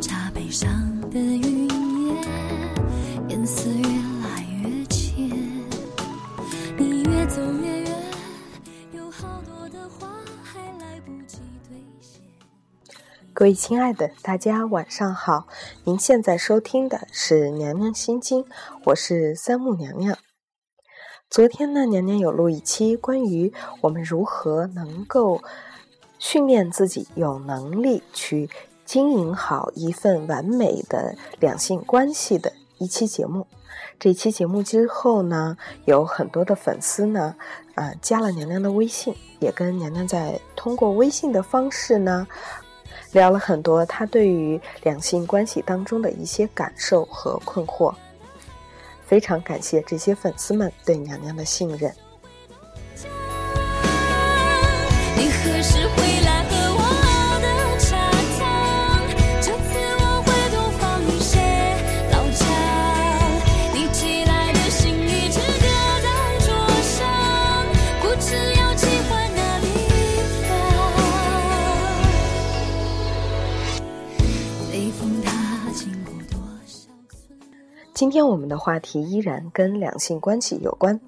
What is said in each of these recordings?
茶杯上的云烟颜色越来越浅你越走越远有好多的话还来不及兑现各位亲爱的大家晚上好您现在收听的是娘娘心经我是三木娘娘。昨天呢娘娘有录一期关于我们如何能够训练自己有能力去经营好一份完美的两性关系的一期节目。这期节目之后呢，有很多的粉丝呢，呃，加了娘娘的微信，也跟娘娘在通过微信的方式呢，聊了很多他对于两性关系当中的一些感受和困惑。非常感谢这些粉丝们对娘娘的信任。你何时回今天我们的话题依然跟两性关系有关。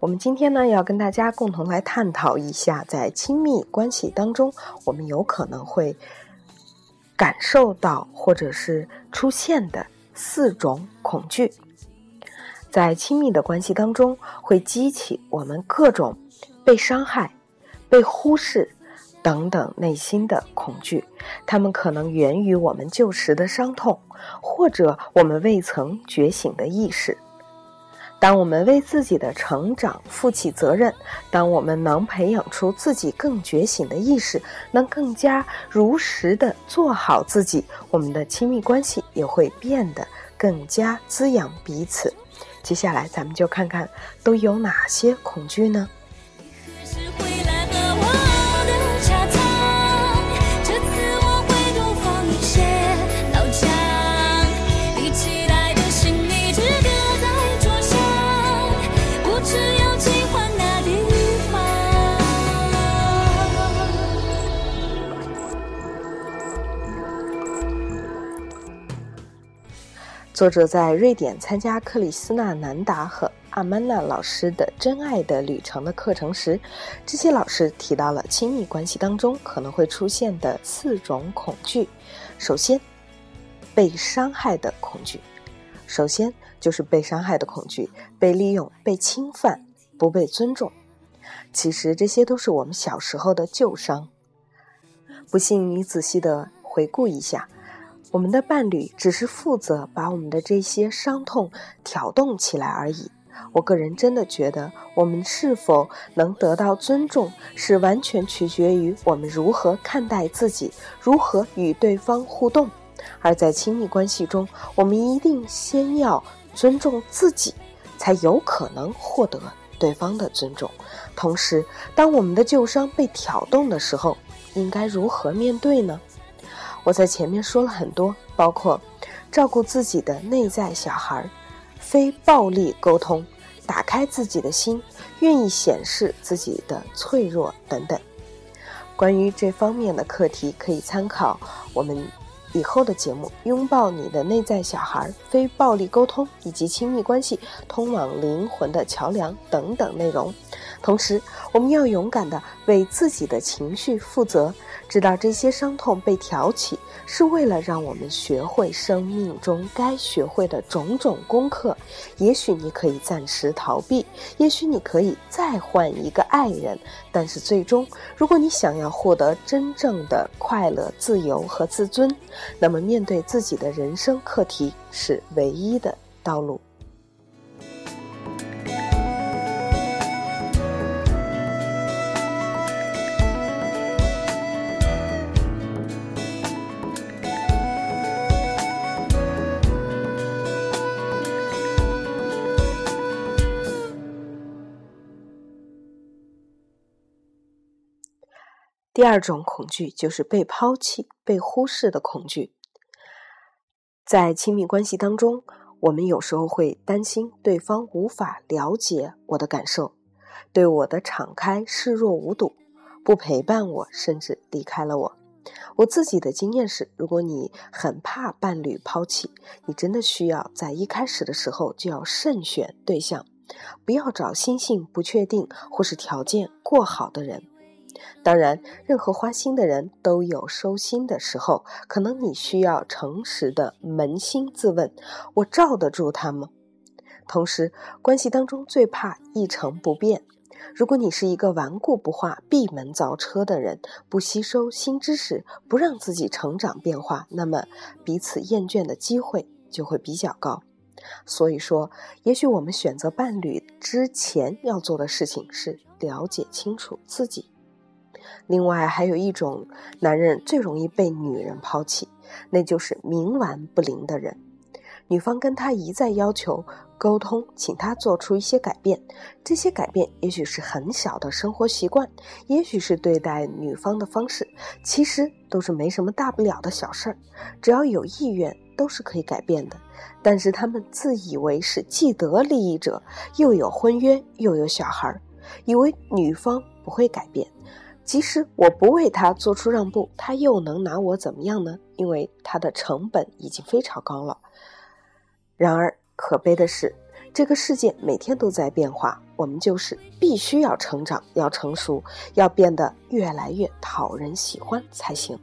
我们今天呢，要跟大家共同来探讨一下，在亲密关系当中，我们有可能会感受到或者是出现的四种恐惧。在亲密的关系当中，会激起我们各种被伤害、被忽视等等内心的恐惧。它们可能源于我们旧时的伤痛，或者我们未曾觉醒的意识。当我们为自己的成长负起责任，当我们能培养出自己更觉醒的意识，能更加如实的做好自己，我们的亲密关系也会变得更加滋养彼此。接下来，咱们就看看都有哪些恐惧呢？作者在瑞典参加克里斯纳南达和阿曼娜老师的《真爱的旅程》的课程时，这些老师提到了亲密关系当中可能会出现的四种恐惧。首先，被伤害的恐惧。首先就是被伤害的恐惧，被利用、被侵犯、不被尊重。其实这些都是我们小时候的旧伤。不信你仔细的回顾一下。我们的伴侣只是负责把我们的这些伤痛挑动起来而已。我个人真的觉得，我们是否能得到尊重，是完全取决于我们如何看待自己，如何与对方互动。而在亲密关系中，我们一定先要尊重自己，才有可能获得对方的尊重。同时，当我们的旧伤被挑动的时候，应该如何面对呢？我在前面说了很多，包括照顾自己的内在小孩、非暴力沟通、打开自己的心、愿意显示自己的脆弱等等。关于这方面的课题，可以参考我们以后的节目《拥抱你的内在小孩》、非暴力沟通以及亲密关系通往灵魂的桥梁等等内容。同时，我们要勇敢地为自己的情绪负责，知道这些伤痛被挑起，是为了让我们学会生命中该学会的种种功课。也许你可以暂时逃避，也许你可以再换一个爱人，但是最终，如果你想要获得真正的快乐、自由和自尊，那么面对自己的人生课题是唯一的道路。第二种恐惧就是被抛弃、被忽视的恐惧。在亲密关系当中，我们有时候会担心对方无法了解我的感受，对我的敞开视若无睹，不陪伴我，甚至离开了我。我自己的经验是，如果你很怕伴侣抛弃，你真的需要在一开始的时候就要慎选对象，不要找心性不确定或是条件过好的人。当然，任何花心的人都有收心的时候，可能你需要诚实的扪心自问：我罩得住他吗？同时，关系当中最怕一成不变。如果你是一个顽固不化、闭门造车的人，不吸收新知识，不让自己成长变化，那么彼此厌倦的机会就会比较高。所以说，也许我们选择伴侣之前要做的事情是了解清楚自己。另外，还有一种男人最容易被女人抛弃，那就是冥顽不灵的人。女方跟他一再要求沟通，请他做出一些改变。这些改变也许是很小的生活习惯，也许是对待女方的方式，其实都是没什么大不了的小事儿，只要有意愿都是可以改变的。但是他们自以为是既得利益者，又有婚约，又有小孩儿，以为女方不会改变。即使我不为他做出让步，他又能拿我怎么样呢？因为他的成本已经非常高了。然而，可悲的是，这个世界每天都在变化，我们就是必须要成长，要成熟，要变得越来越讨人喜欢才行。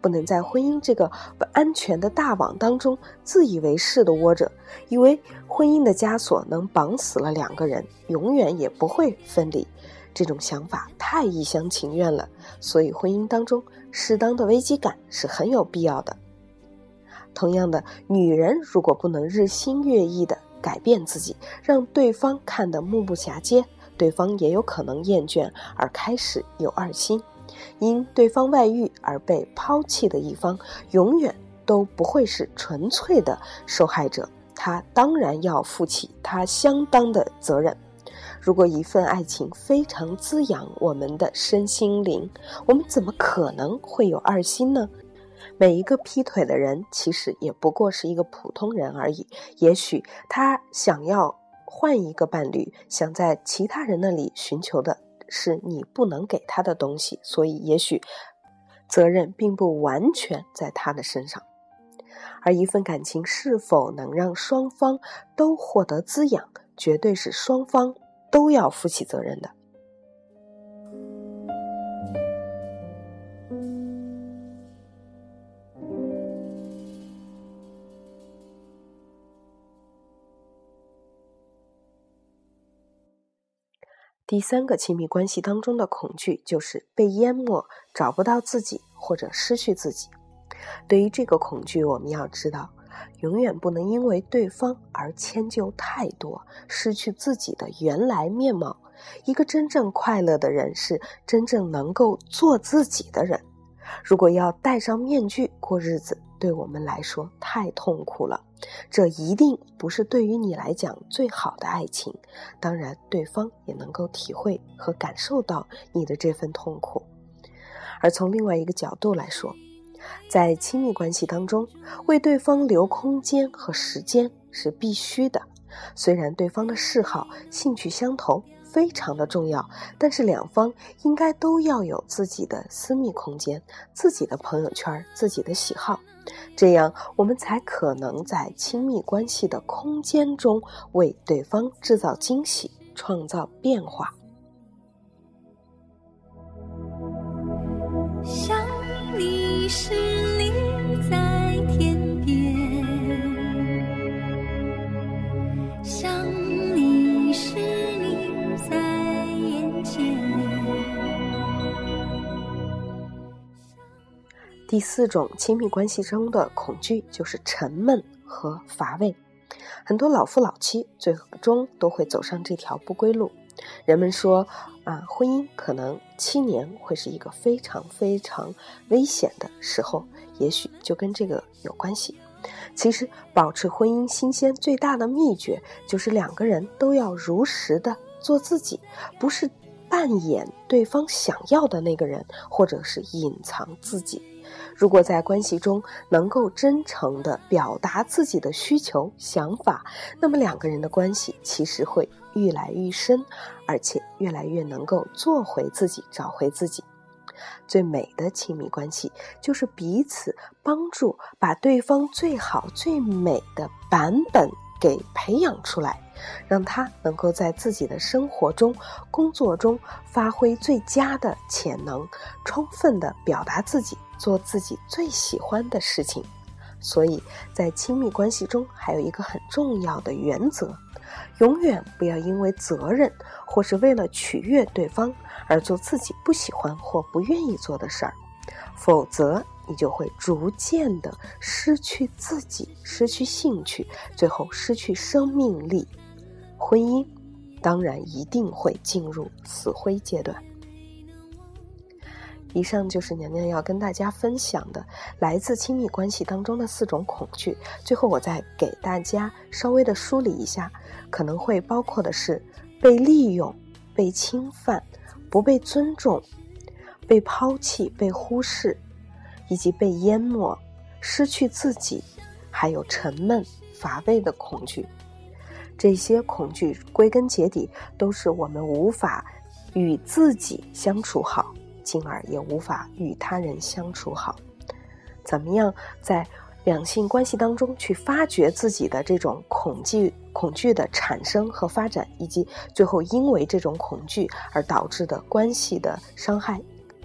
不能在婚姻这个不安全的大网当中自以为是的窝着，以为婚姻的枷锁能绑死了两个人，永远也不会分离。这种想法太一厢情愿了。所以，婚姻当中适当的危机感是很有必要的。同样的，女人如果不能日新月异地改变自己，让对方看得目不暇接，对方也有可能厌倦而开始有二心。因对方外遇而被抛弃的一方，永远都不会是纯粹的受害者，他当然要负起他相当的责任。如果一份爱情非常滋养我们的身心灵，我们怎么可能会有二心呢？每一个劈腿的人，其实也不过是一个普通人而已。也许他想要换一个伴侣，想在其他人那里寻求的是你不能给他的东西，所以也许责任并不完全在他的身上。而一份感情是否能让双方都获得滋养，绝对是双方都要负起责任的。第三个亲密关系当中的恐惧就是被淹没，找不到自己或者失去自己。对于这个恐惧，我们要知道，永远不能因为对方而迁就太多，失去自己的原来面貌。一个真正快乐的人是真正能够做自己的人。如果要戴上面具过日子，对我们来说太痛苦了。这一定不是对于你来讲最好的爱情。当然，对方也能够体会和感受到你的这份痛苦。而从另外一个角度来说，在亲密关系当中，为对方留空间和时间是必须的。虽然对方的嗜好、兴趣相投。非常的重要，但是两方应该都要有自己的私密空间、自己的朋友圈、自己的喜好，这样我们才可能在亲密关系的空间中为对方制造惊喜、创造变化。是你，在天边；想你时，你在眼前。第四种亲密关系中的恐惧就是沉闷和乏味，很多老夫老妻最终都会走上这条不归路。人们说，啊，婚姻可能七年会是一个非常非常危险的时候，也许就跟这个有关系。其实，保持婚姻新鲜最大的秘诀就是两个人都要如实的做自己，不是扮演对方想要的那个人，或者是隐藏自己。如果在关系中能够真诚地表达自己的需求、想法，那么两个人的关系其实会越来越深，而且越来越能够做回自己、找回自己。最美的亲密关系就是彼此帮助，把对方最好最美的版本给培养出来，让他能够在自己的生活中、工作中发挥最佳的潜能，充分的表达自己，做自己最喜欢的事情。所以在亲密关系中，还有一个很重要的原则：永远不要因为责任或是为了取悦对方而做自己不喜欢或不愿意做的事儿，否则你就会逐渐的失去自己，失去兴趣，最后失去生命力。婚姻当然一定会进入死灰阶段。以上就是娘娘要跟大家分享的来自亲密关系当中的四种恐惧。最后，我再给大家稍微的梳理一下，可能会包括的是被利用、被侵犯、不被尊重、被抛弃、被忽视，以及被淹没、失去自己，还有沉闷乏味的恐惧。这些恐惧归根结底都是我们无法与自己相处好。进而也无法与他人相处好。怎么样在两性关系当中去发掘自己的这种恐惧、恐惧的产生和发展，以及最后因为这种恐惧而导致的关系的伤害，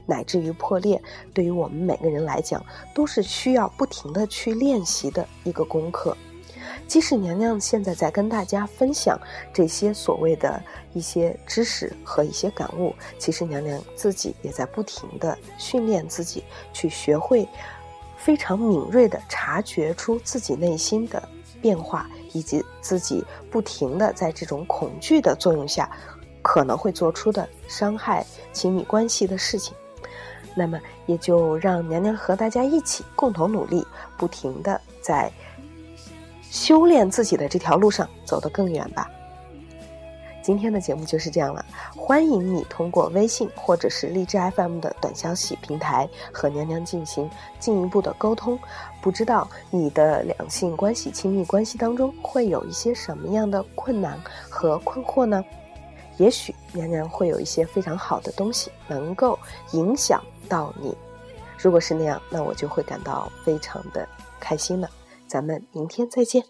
乃至于破裂，对于我们每个人来讲，都是需要不停的去练习的一个功课。即使娘娘现在在跟大家分享这些所谓的一些知识和一些感悟，其实娘娘自己也在不停的训练自己，去学会非常敏锐的察觉出自己内心的变化，以及自己不停的在这种恐惧的作用下可能会做出的伤害亲密关系的事情。那么，也就让娘娘和大家一起共同努力，不停的在。修炼自己的这条路上走得更远吧。今天的节目就是这样了，欢迎你通过微信或者是荔枝 FM 的短消息平台和娘娘进行进一步的沟通。不知道你的两性关系、亲密关系当中会有一些什么样的困难和困惑呢？也许娘娘会有一些非常好的东西能够影响到你。如果是那样，那我就会感到非常的开心了。咱们明天再见。